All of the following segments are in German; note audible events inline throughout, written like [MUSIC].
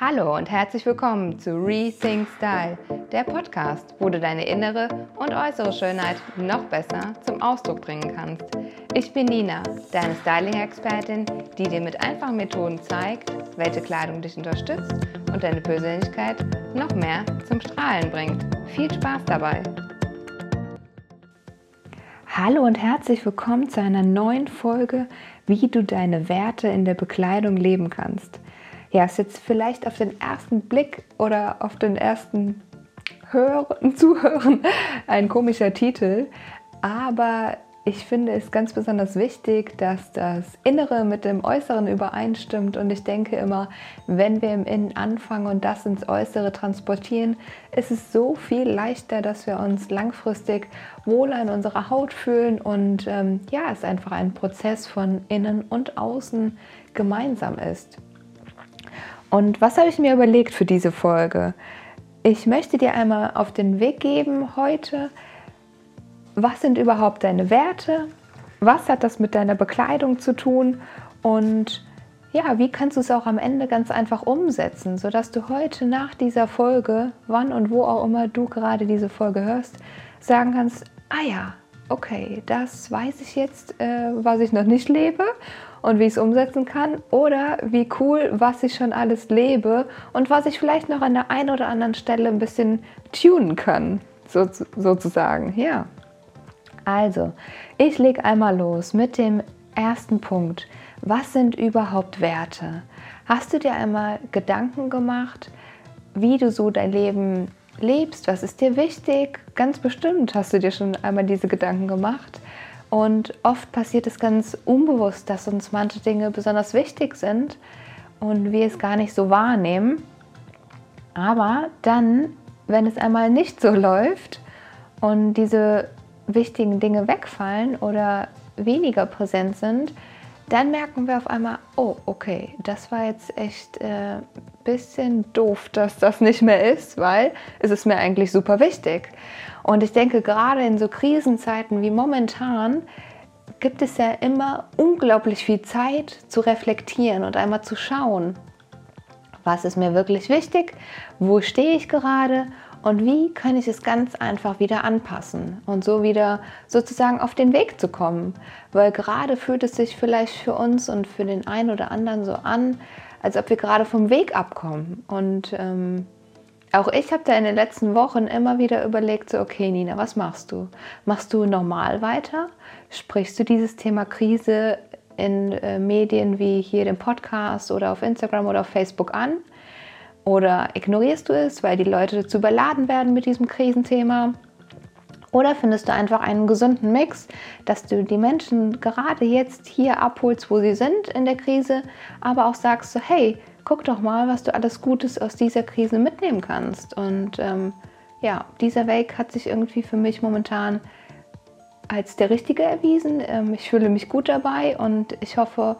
Hallo und herzlich willkommen zu Rethink Style, der Podcast, wo du deine innere und äußere Schönheit noch besser zum Ausdruck bringen kannst. Ich bin Nina, deine Styling-Expertin, die dir mit einfachen Methoden zeigt, welche Kleidung dich unterstützt und deine Persönlichkeit noch mehr zum Strahlen bringt. Viel Spaß dabei! Hallo und herzlich willkommen zu einer neuen Folge, wie du deine Werte in der Bekleidung leben kannst ja, ist jetzt vielleicht auf den ersten Blick oder auf den ersten Hören, [LAUGHS] Zuhören ein komischer Titel, aber ich finde es ganz besonders wichtig, dass das Innere mit dem Äußeren übereinstimmt. Und ich denke immer, wenn wir im Innen anfangen und das ins Äußere transportieren, ist es so viel leichter, dass wir uns langfristig wohler in unserer Haut fühlen. Und ähm, ja, es einfach ein Prozess von Innen und Außen gemeinsam ist. Und was habe ich mir überlegt für diese Folge? Ich möchte dir einmal auf den Weg geben heute, was sind überhaupt deine Werte? Was hat das mit deiner Bekleidung zu tun? Und ja, wie kannst du es auch am Ende ganz einfach umsetzen, sodass du heute nach dieser Folge, wann und wo auch immer du gerade diese Folge hörst, sagen kannst, ah ja, okay, das weiß ich jetzt, äh, was ich noch nicht lebe und wie ich es umsetzen kann oder wie cool, was ich schon alles lebe und was ich vielleicht noch an der einen oder anderen Stelle ein bisschen tunen kann, so, sozusagen. Ja. Also, ich lege einmal los mit dem ersten Punkt. Was sind überhaupt Werte? Hast du dir einmal Gedanken gemacht, wie du so dein Leben lebst? Was ist dir wichtig? Ganz bestimmt hast du dir schon einmal diese Gedanken gemacht. Und oft passiert es ganz unbewusst, dass uns manche Dinge besonders wichtig sind und wir es gar nicht so wahrnehmen. Aber dann, wenn es einmal nicht so [LAUGHS] läuft und diese wichtigen Dinge wegfallen oder weniger präsent sind, dann merken wir auf einmal, oh, okay, das war jetzt echt ein äh, bisschen doof, dass das nicht mehr ist, weil es ist mir eigentlich super wichtig. Und ich denke, gerade in so Krisenzeiten wie momentan gibt es ja immer unglaublich viel Zeit zu reflektieren und einmal zu schauen, was ist mir wirklich wichtig, wo stehe ich gerade und wie kann ich es ganz einfach wieder anpassen und so wieder sozusagen auf den Weg zu kommen. Weil gerade fühlt es sich vielleicht für uns und für den einen oder anderen so an, als ob wir gerade vom Weg abkommen. Und ähm, auch ich habe da in den letzten Wochen immer wieder überlegt, so, okay, Nina, was machst du? Machst du normal weiter? Sprichst du dieses Thema Krise in äh, Medien wie hier dem Podcast oder auf Instagram oder auf Facebook an? Oder ignorierst du es, weil die Leute zu überladen werden mit diesem Krisenthema? Oder findest du einfach einen gesunden Mix, dass du die Menschen gerade jetzt hier abholst, wo sie sind in der Krise, aber auch sagst so, hey, guck doch mal, was du alles Gutes aus dieser Krise mitnehmen kannst. Und ähm, ja, dieser Weg hat sich irgendwie für mich momentan als der richtige erwiesen. Ähm, ich fühle mich gut dabei und ich hoffe,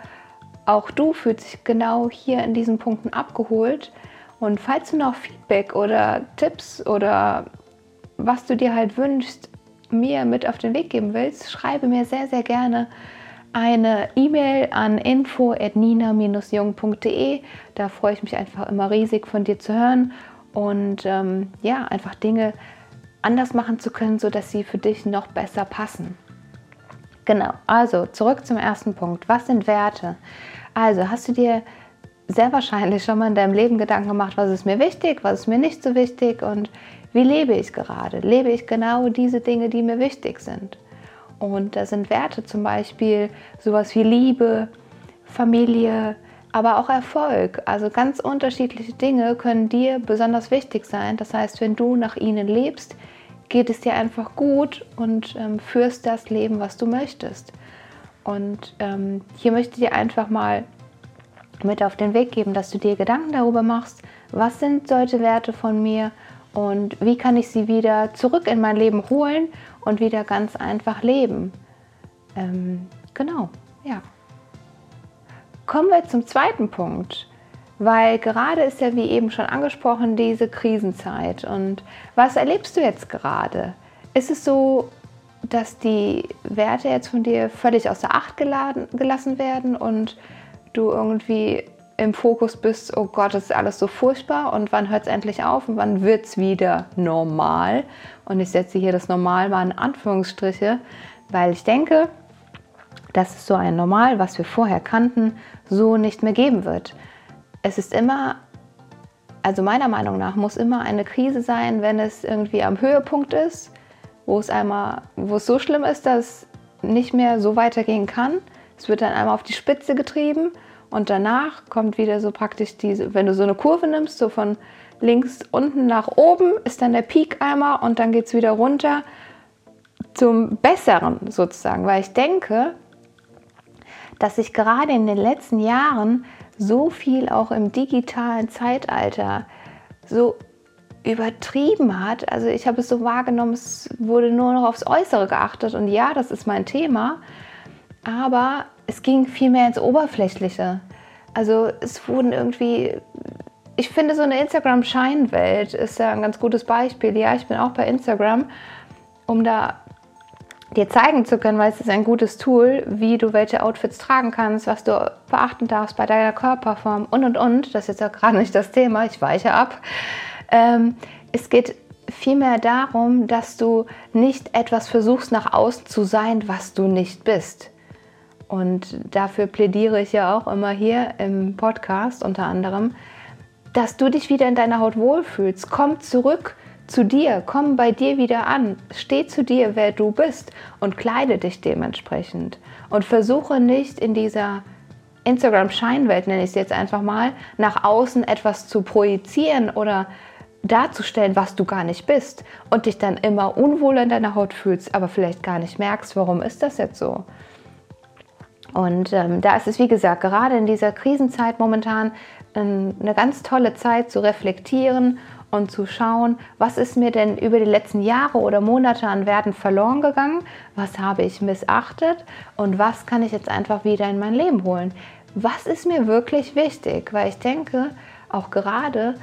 auch du fühlst dich genau hier in diesen Punkten abgeholt. Und falls du noch Feedback oder Tipps oder was du dir halt wünschst, mir mit auf den Weg geben willst, schreibe mir sehr, sehr gerne eine E-Mail an info.nina-jung.de. Da freue ich mich einfach immer riesig von dir zu hören und ähm, ja, einfach Dinge anders machen zu können, sodass sie für dich noch besser passen. Genau, also zurück zum ersten Punkt. Was sind Werte? Also hast du dir sehr wahrscheinlich schon mal in deinem Leben Gedanken gemacht, was ist mir wichtig, was ist mir nicht so wichtig und wie lebe ich gerade? Lebe ich genau diese Dinge, die mir wichtig sind? Und da sind Werte zum Beispiel sowas wie Liebe, Familie, aber auch Erfolg. Also ganz unterschiedliche Dinge können dir besonders wichtig sein. Das heißt, wenn du nach ihnen lebst, geht es dir einfach gut und ähm, führst das Leben, was du möchtest. Und ähm, hier möchte ich dir einfach mal mit auf den Weg geben, dass du dir Gedanken darüber machst, was sind solche Werte von mir und wie kann ich sie wieder zurück in mein Leben holen und wieder ganz einfach leben. Ähm, genau, ja. Kommen wir zum zweiten Punkt, weil gerade ist ja, wie eben schon angesprochen, diese Krisenzeit. Und was erlebst du jetzt gerade? Ist es so, dass die Werte jetzt von dir völlig außer Acht geladen, gelassen werden und du irgendwie im Fokus bist, oh Gott, das ist alles so furchtbar und wann hört es endlich auf und wann wird es wieder normal? Und ich setze hier das Normal mal in Anführungsstriche, weil ich denke, dass es so ein Normal, was wir vorher kannten, so nicht mehr geben wird. Es ist immer, also meiner Meinung nach, muss immer eine Krise sein, wenn es irgendwie am Höhepunkt ist, wo es einmal, wo es so schlimm ist, dass nicht mehr so weitergehen kann. Es wird dann einmal auf die Spitze getrieben und danach kommt wieder so praktisch diese, wenn du so eine Kurve nimmst, so von links unten nach oben, ist dann der Peak einmal und dann geht es wieder runter zum Besseren sozusagen. Weil ich denke, dass sich gerade in den letzten Jahren so viel auch im digitalen Zeitalter so übertrieben hat. Also ich habe es so wahrgenommen, es wurde nur noch aufs Äußere geachtet und ja, das ist mein Thema, aber es ging viel mehr ins Oberflächliche. Also es wurden irgendwie, ich finde so eine Instagram-Scheinwelt ist ja ein ganz gutes Beispiel. Ja, ich bin auch bei Instagram, um da dir zeigen zu können, weil es ist ein gutes Tool, wie du welche Outfits tragen kannst, was du beachten darfst bei deiner Körperform und und und. Das ist jetzt ja gerade nicht das Thema, ich weiche ab. Ähm, es geht vielmehr darum, dass du nicht etwas versuchst nach außen zu sein, was du nicht bist. Und dafür plädiere ich ja auch immer hier im Podcast unter anderem, dass du dich wieder in deiner Haut wohlfühlst. Komm zurück zu dir, komm bei dir wieder an, steh zu dir, wer du bist und kleide dich dementsprechend. Und versuche nicht in dieser Instagram-Scheinwelt, nenne ich es jetzt einfach mal, nach außen etwas zu projizieren oder darzustellen, was du gar nicht bist und dich dann immer unwohl in deiner Haut fühlst, aber vielleicht gar nicht merkst, warum ist das jetzt so. Und ähm, da ist es, wie gesagt, gerade in dieser Krisenzeit momentan ähm, eine ganz tolle Zeit zu reflektieren und zu schauen, was ist mir denn über die letzten Jahre oder Monate an Werten verloren gegangen, was habe ich missachtet und was kann ich jetzt einfach wieder in mein Leben holen. Was ist mir wirklich wichtig? Weil ich denke, auch gerade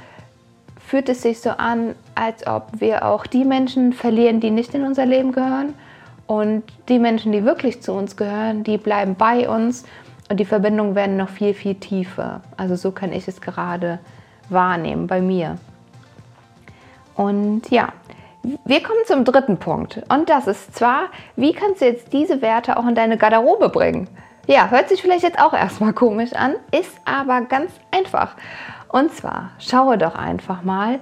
fühlt es sich so an, als ob wir auch die Menschen verlieren, die nicht in unser Leben gehören und die Menschen, die wirklich zu uns gehören, die bleiben bei uns und die Verbindungen werden noch viel, viel tiefer. Also so kann ich es gerade wahrnehmen bei mir. Und ja, wir kommen zum dritten Punkt. Und das ist zwar, wie kannst du jetzt diese Werte auch in deine Garderobe bringen? Ja, hört sich vielleicht jetzt auch erstmal komisch an, ist aber ganz einfach. Und zwar, schaue doch einfach mal,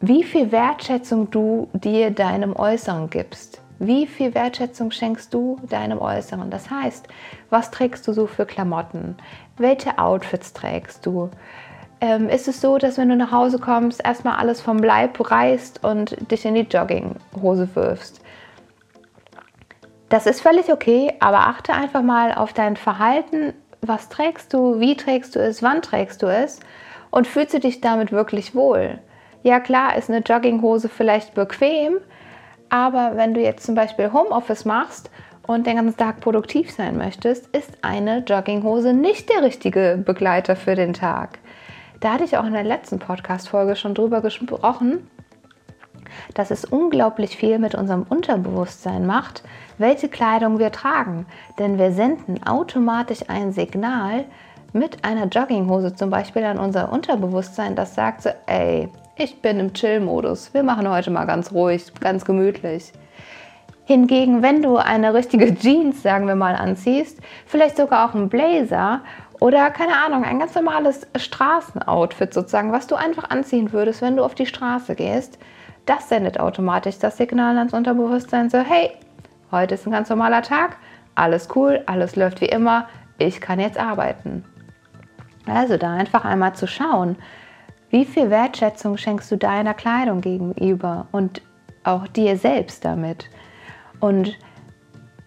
wie viel Wertschätzung du dir deinem Äußeren gibst. Wie viel Wertschätzung schenkst du deinem Äußeren? Das heißt, was trägst du so für Klamotten? Welche Outfits trägst du? Ähm, ist es so, dass wenn du nach Hause kommst, erstmal alles vom Leib reißt und dich in die Jogginghose wirfst? Das ist völlig okay, aber achte einfach mal auf dein Verhalten. Was trägst du? Wie trägst du es? Wann trägst du es? Und fühlst du dich damit wirklich wohl? Ja klar, ist eine Jogginghose vielleicht bequem, aber wenn du jetzt zum Beispiel Homeoffice machst und den ganzen Tag produktiv sein möchtest, ist eine Jogginghose nicht der richtige Begleiter für den Tag. Da hatte ich auch in der letzten Podcast-Folge schon drüber gesprochen, dass es unglaublich viel mit unserem Unterbewusstsein macht, welche Kleidung wir tragen. Denn wir senden automatisch ein Signal mit einer Jogginghose zum Beispiel an unser Unterbewusstsein, das sagt so, ey, ich bin im Chill-Modus. Wir machen heute mal ganz ruhig, ganz gemütlich. Hingegen, wenn du eine richtige [LAUGHS] Jeans, sagen wir mal, anziehst, vielleicht sogar auch einen Blazer oder keine Ahnung, ein ganz normales Straßenoutfit sozusagen, was du einfach anziehen würdest, wenn du auf die Straße gehst, das sendet automatisch das Signal ans Unterbewusstsein so, hey, heute ist ein ganz normaler Tag, alles cool, alles läuft wie immer, ich kann jetzt arbeiten. Also da einfach einmal zu schauen, wie viel Wertschätzung schenkst du deiner Kleidung gegenüber und auch dir selbst damit? Und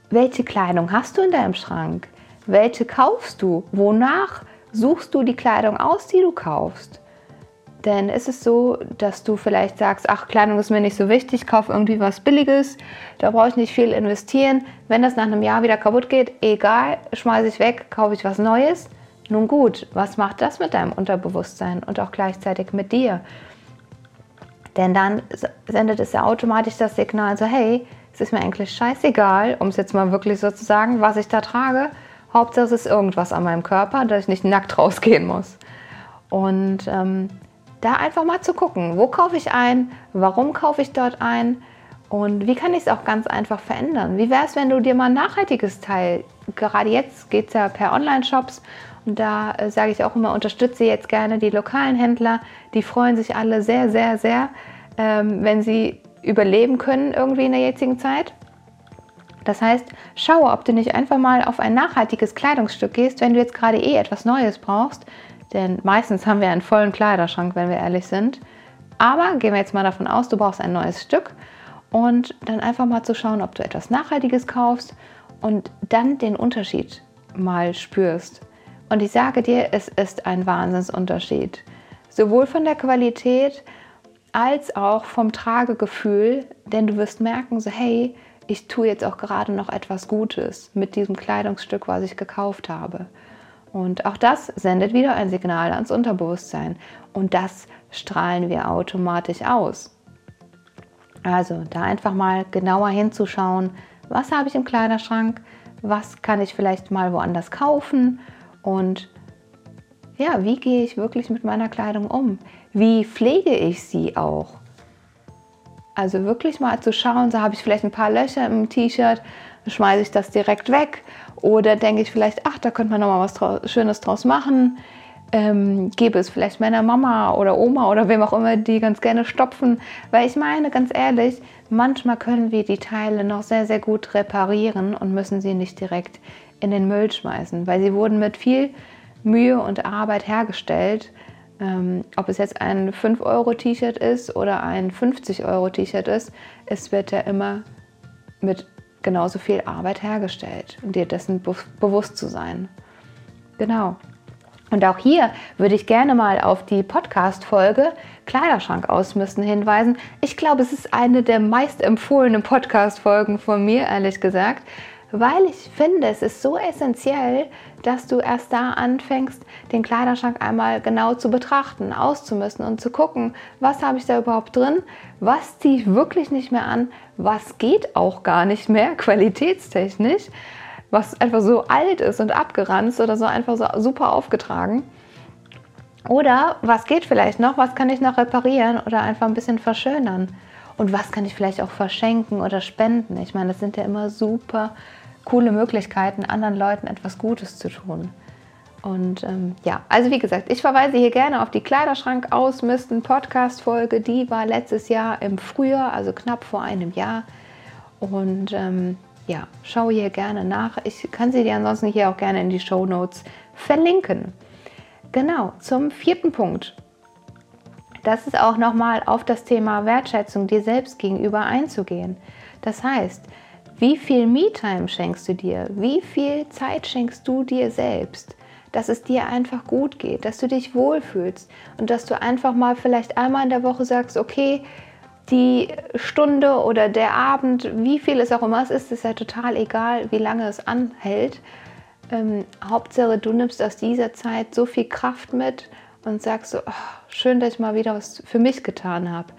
welche Kleidung hast du in deinem Schrank? Welche kaufst du? Wonach suchst du die Kleidung aus, die du kaufst? Denn ist es so, dass du vielleicht sagst, ach, Kleidung ist mir nicht so wichtig, ich kaufe irgendwie was Billiges, da brauche ich nicht viel investieren. Wenn das nach einem Jahr wieder kaputt geht, egal, schmeiße ich weg, kaufe ich was Neues. Nun gut, was macht das mit deinem Unterbewusstsein und auch gleichzeitig mit dir? Denn dann sendet es ja automatisch das Signal so, hey, es ist mir eigentlich scheißegal, um es jetzt mal wirklich so zu sagen, was ich da trage. Hauptsache es ist irgendwas an meinem Körper, dass ich nicht nackt rausgehen muss. Und ähm, da einfach mal zu gucken, wo kaufe ich ein, warum kaufe ich dort ein und wie kann ich es auch ganz einfach verändern. Wie wäre es, wenn du dir mal ein nachhaltiges Teil, gerade jetzt geht es ja per Online-Shops da äh, sage ich auch immer, unterstütze jetzt gerne die lokalen Händler, die freuen sich alle sehr, sehr, sehr, ähm, wenn sie überleben können irgendwie in der jetzigen Zeit. Das heißt, schaue, ob du nicht einfach mal auf ein nachhaltiges Kleidungsstück gehst, wenn du jetzt gerade eh etwas Neues brauchst. Denn meistens haben wir einen vollen Kleiderschrank, wenn wir ehrlich sind. Aber gehen wir jetzt mal davon aus, du brauchst ein neues Stück und dann einfach mal zu schauen, ob du etwas Nachhaltiges kaufst und dann den Unterschied mal spürst. Und ich sage dir, es ist ein Wahnsinnsunterschied. Sowohl von der Qualität als auch vom Tragegefühl, denn du wirst merken, so hey, ich tue jetzt auch gerade noch etwas Gutes mit diesem Kleidungsstück, was ich gekauft habe. Und auch das sendet wieder ein Signal ans Unterbewusstsein. Und das strahlen wir automatisch aus. Also da einfach mal genauer hinzuschauen, was habe ich im Kleiderschrank, was kann ich vielleicht mal woanders kaufen und ja, wie gehe ich wirklich mit meiner Kleidung um? Wie pflege ich sie auch? Also wirklich mal zu schauen, so habe ich vielleicht ein paar Löcher im T-Shirt, schmeiße ich das direkt weg oder denke ich vielleicht, ach, da könnte man noch mal was Schönes draus machen. Ähm, gebe es vielleicht meiner Mama oder Oma oder wem auch immer, die ganz gerne stopfen. Weil ich meine, ganz ehrlich, manchmal können wir die Teile noch sehr, sehr gut reparieren und müssen sie nicht direkt in den Müll schmeißen, weil sie wurden mit viel Mühe und Arbeit hergestellt ähm, ob es jetzt ein 5-Euro-T-Shirt ist oder ein 50-Euro-T-Shirt ist, es wird ja immer mit genauso viel Arbeit hergestellt und dir dessen be bewusst zu sein. Genau. Und auch hier würde ich gerne mal auf die Podcast-Folge Kleiderschrank ausmisten hinweisen. Ich glaube, es ist eine der meist empfohlenen Podcast-Folgen von mir, ehrlich gesagt, weil ich finde, es ist so essentiell, dass du erst da anfängst, den Kleiderschrank einmal genau zu betrachten, auszumisten und zu gucken, was habe ich da überhaupt drin, was ziehe ich wirklich nicht mehr an, was geht auch gar nicht mehr, [LAUGHS] qualitätstechnisch, was einfach so alt ist und abgeranzt oder so einfach so super aufgetragen. Oder was geht vielleicht noch, was kann ich noch reparieren oder einfach ein bisschen verschönern. Und was kann ich vielleicht auch verschenken oder spenden? Ich meine, das sind ja immer super coole Möglichkeiten, anderen Leuten etwas Gutes zu tun. Und ähm, ja, also wie gesagt, ich verweise hier gerne auf die Kleiderschrank ausmisten Podcast-Folge. Die war letztes Jahr im Frühjahr, also knapp vor einem Jahr. Und ähm, ja, schau hier gerne nach. Ich kann sie dir ansonsten hier auch gerne in die Show Notes verlinken. Genau, zum vierten Punkt. Das ist auch nochmal auf das Thema Wertschätzung dir selbst gegenüber einzugehen. Das heißt, wie viel Me-Time schenkst du dir? Wie viel Zeit schenkst du dir selbst? Dass es dir einfach gut geht, dass du dich wohlfühlst und dass du einfach mal vielleicht einmal in der Woche sagst, okay, die Stunde oder der Abend, wie viel es auch immer ist, ist ja total egal, wie lange es anhält. Ähm, Hauptsache, du nimmst aus dieser Zeit so viel Kraft mit und sagst so, oh, schön, dass ich mal wieder was für mich getan habe.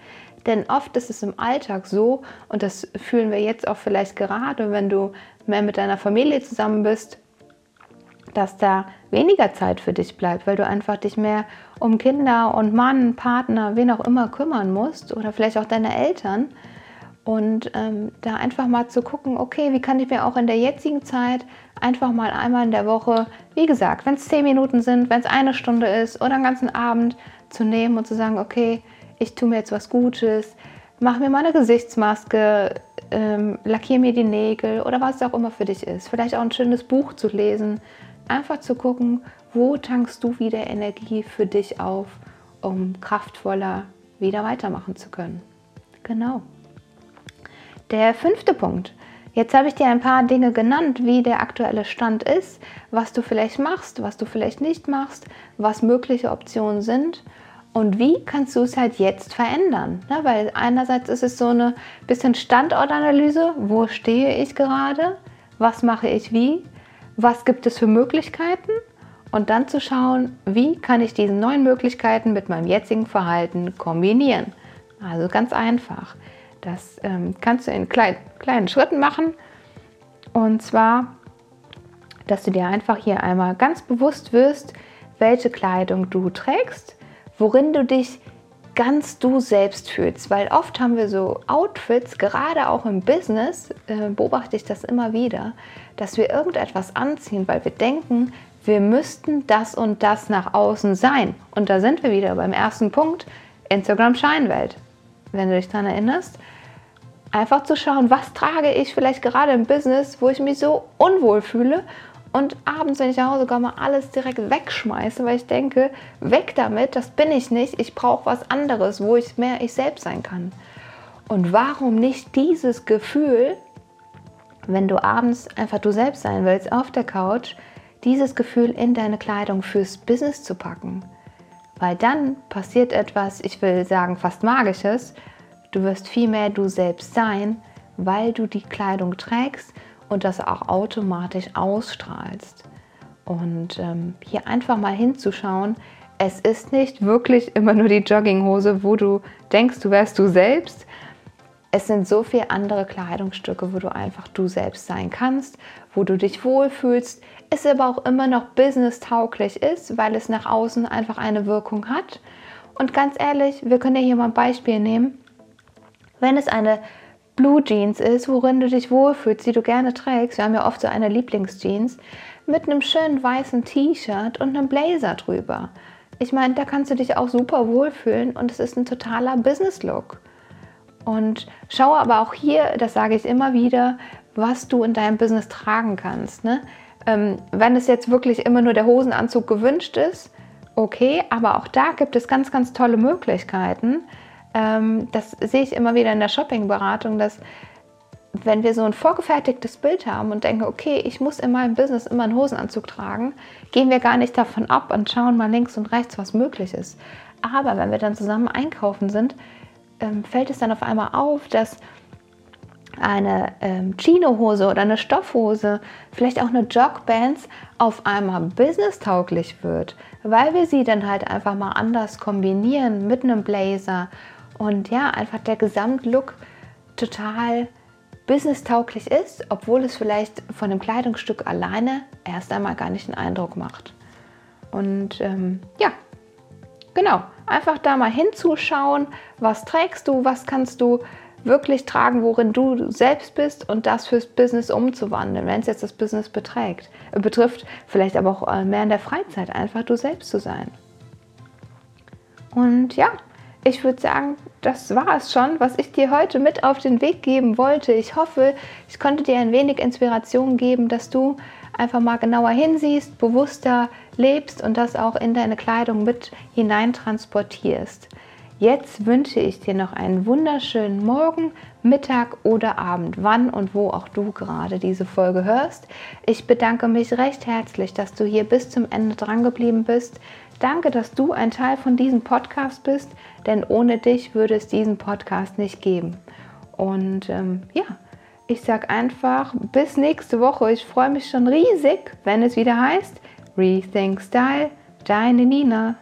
Denn oft ist es im Alltag so, und das fühlen wir jetzt auch vielleicht gerade, wenn du mehr mit deiner Familie zusammen bist, dass da weniger Zeit für dich bleibt, weil du einfach dich mehr um Kinder und Mann, Partner, wen auch immer kümmern musst oder vielleicht auch deine Eltern. Und ähm, da einfach mal zu gucken, okay, wie kann ich mir auch in der jetzigen Zeit einfach mal einmal in der Woche, wie gesagt, wenn es zehn Minuten sind, wenn es eine Stunde ist oder einen ganzen Abend zu nehmen und zu sagen, okay, ich tue mir jetzt was Gutes, mach mir mal eine Gesichtsmaske, ähm, lackiere mir die Nägel oder was es auch immer für dich ist. Vielleicht auch ein schönes Buch zu lesen. Einfach zu gucken, wo tankst du wieder Energie für dich auf, um kraftvoller wieder weitermachen zu können. Genau. Der fünfte Punkt. Jetzt habe ich dir ein paar Dinge genannt, wie der aktuelle Stand ist, was du vielleicht machst, was du vielleicht nicht machst, was mögliche Optionen sind und wie kannst du es halt jetzt verändern? Ne? Weil einerseits ist es so eine bisschen Standortanalyse, wo stehe ich gerade, was mache ich wie, was gibt es für Möglichkeiten und dann zu schauen, wie kann ich diese neuen Möglichkeiten mit meinem jetzigen Verhalten kombinieren. Also ganz einfach. Das ähm, kannst du in klein, kleinen Schritten machen. Und zwar, dass du dir einfach hier einmal ganz bewusst wirst, welche Kleidung du trägst, worin du dich ganz du selbst fühlst. Weil oft haben wir so Outfits, gerade auch im Business, äh, beobachte ich das immer wieder, dass wir irgendetwas anziehen, weil wir denken, wir müssten das und das nach außen sein. Und da sind wir wieder beim ersten Punkt, Instagram Scheinwelt. Wenn du dich daran erinnerst, einfach zu schauen, was trage ich vielleicht gerade im Business, wo ich mich so unwohl fühle und abends, wenn ich nach Hause komme, alles direkt wegschmeiße, weil ich denke, weg damit, das bin ich nicht, ich brauche was anderes, wo ich mehr ich selbst sein kann. Und warum nicht dieses Gefühl, wenn du abends einfach du selbst sein willst auf der Couch, dieses Gefühl in deine Kleidung fürs Business zu packen? Weil dann passiert etwas, ich will sagen, fast magisches. Du wirst viel mehr du selbst sein, weil du die Kleidung trägst und das auch automatisch ausstrahlst. Und ähm, hier einfach mal hinzuschauen, es ist nicht wirklich immer nur die Jogginghose, wo du denkst, du wärst du selbst. Es sind so viele andere Kleidungsstücke, wo du einfach du selbst sein kannst, wo du dich wohlfühlst, es aber auch immer noch business-tauglich ist, weil es nach außen einfach eine Wirkung hat. Und ganz ehrlich, wir können ja hier mal ein Beispiel nehmen. Wenn es eine Blue Jeans ist, worin du dich wohlfühlst, die du gerne trägst. Wir haben ja oft so eine Lieblingsjeans mit einem schönen weißen T-Shirt und einem Blazer drüber. Ich meine, da kannst du dich auch super wohlfühlen und es ist ein totaler Business-Look. Und schaue aber auch hier, das sage ich immer wieder, was du in deinem Business tragen kannst. Ne? Ähm, wenn es jetzt wirklich immer nur der Hosenanzug gewünscht ist, okay, aber auch da gibt es ganz, ganz tolle Möglichkeiten ähm, das sehe ich immer wieder in der Shopping-Beratung, dass wenn wir so ein vorgefertigtes Bild haben und denken, okay, ich muss in meinem Business immer einen Hosenanzug tragen, gehen wir gar nicht davon ab und schauen mal links und rechts, was möglich ist. Aber wenn wir dann zusammen einkaufen sind, ähm, fällt es dann auf einmal auf, dass eine ähm, Chino-Hose oder eine Stoffhose, vielleicht auch eine Jogbands auf einmal business-tauglich wird, weil wir sie dann halt einfach mal anders kombinieren mit einem Blazer und ja, einfach der Gesamtlook total businesstauglich ist, obwohl es vielleicht von dem Kleidungsstück alleine erst einmal gar nicht einen Eindruck macht. Und ähm, ja, genau, einfach da mal hinzuschauen, was trägst du, was kannst du wirklich tragen, worin du selbst bist? Und das fürs Business umzuwandeln, wenn es jetzt das Business beträgt, äh, betrifft, vielleicht aber auch äh, mehr in der Freizeit einfach du selbst zu sein. Und ja, ich würde sagen, das war es schon, was ich dir heute mit auf den Weg geben wollte. Ich hoffe, ich konnte dir ein wenig Inspiration geben, dass du einfach mal genauer hinsiehst, bewusster lebst und das auch in deine Kleidung mit hinein transportierst. Jetzt wünsche ich dir noch einen wunderschönen Morgen, Mittag oder Abend, wann und wo auch du gerade diese Folge hörst. Ich bedanke mich recht herzlich, dass du hier bis zum Ende dran geblieben bist. Danke, dass du ein Teil von diesem Podcast bist, denn ohne dich würde es diesen Podcast nicht geben. Und ähm, ja, ich sage einfach bis nächste Woche. Ich freue mich schon riesig, wenn es wieder heißt Rethink Style, deine Nina.